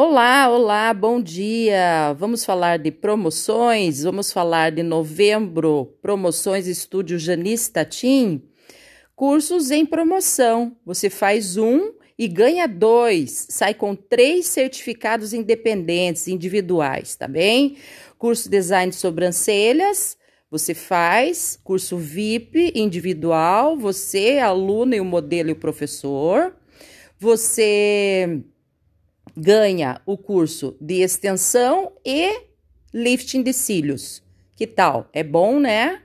Olá, olá, bom dia. Vamos falar de promoções, vamos falar de novembro, promoções Estúdio Janice Tatim. Cursos em promoção. Você faz um e ganha dois. Sai com três certificados independentes, individuais, tá bem? Curso Design de Sobrancelhas. Você faz curso VIP individual, você, aluno e o modelo e o professor. Você ganha o curso de extensão e lifting de cílios. Que tal? É bom, né?